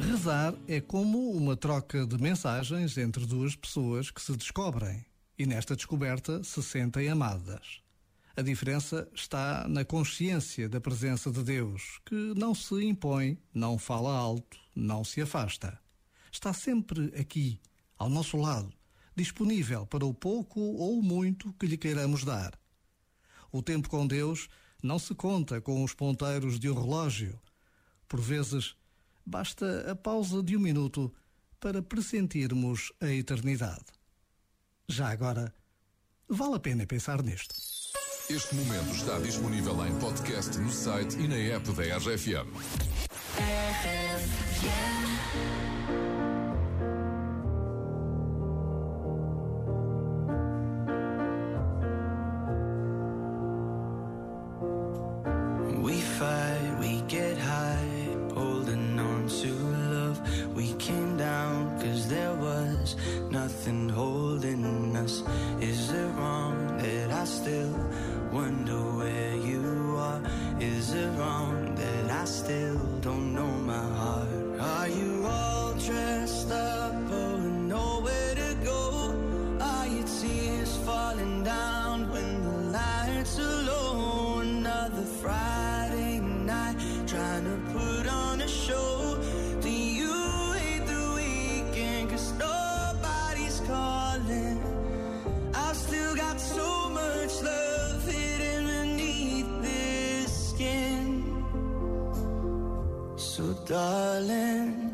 Rezar é como uma troca de mensagens entre duas pessoas que se descobrem e nesta descoberta se sentem amadas. A diferença está na consciência da presença de Deus, que não se impõe, não fala alto, não se afasta. Está sempre aqui, ao nosso lado, disponível para o pouco ou muito que lhe queiramos dar. O tempo com Deus não se conta com os ponteiros de um relógio. Por vezes, basta a pausa de um minuto para pressentirmos a eternidade. Já agora, vale a pena pensar nisto. Este momento está disponível em podcast no site e na app da RFM. RFM. Is it wrong that I still don't know my heart? darling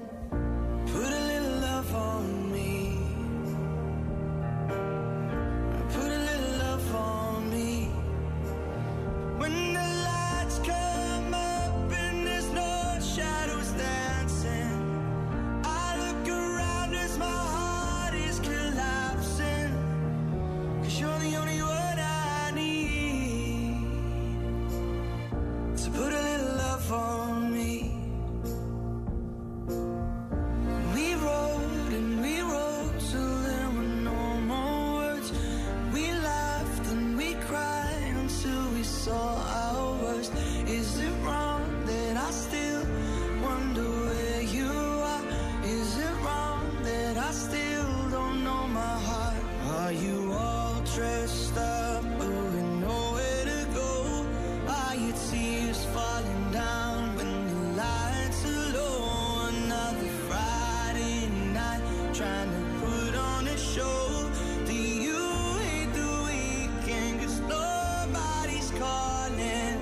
dressed up, but we nowhere to go. Are your tears falling down when the lights are low? Another Friday night, trying to put on a show. Do you hate the weekend? Cause nobody's calling.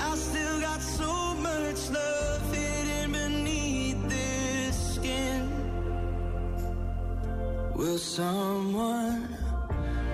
I still got so much love hidden beneath this skin. Will someone?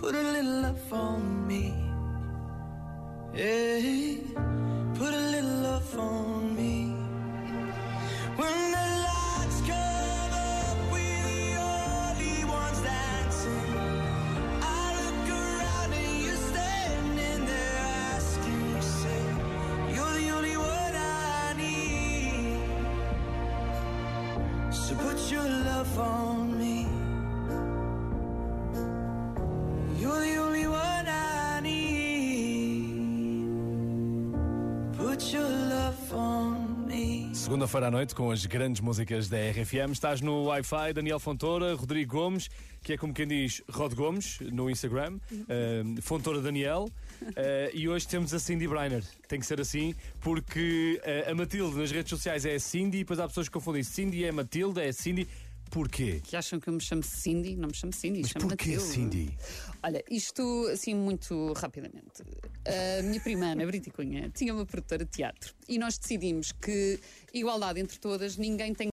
put a little love on me. Hey, put a little love on me. When the lights come up, we're the only ones dancing. I look around and you're standing there asking, you You're the only one I need. So put your love on me. Segunda-feira à noite, com as grandes músicas da RFM, estás no Wi-Fi, Daniel Fontoura, Rodrigo Gomes, que é como quem diz Rod Gomes no Instagram, uh, Fontoura Daniel, uh, e hoje temos a Cindy Breiner. Tem que ser assim, porque uh, a Matilde nas redes sociais é a Cindy, e depois há pessoas que confundem Cindy é Matilde, é Cindy. Porquê? Que acham que eu me chamo Cindy? Não me chamo Cindy, Mas chamo-me Porquê Cindy? Olha, isto assim muito rapidamente. A minha prima Ana Briticunha tinha uma produtora de teatro e nós decidimos que igualdade entre todas, ninguém tem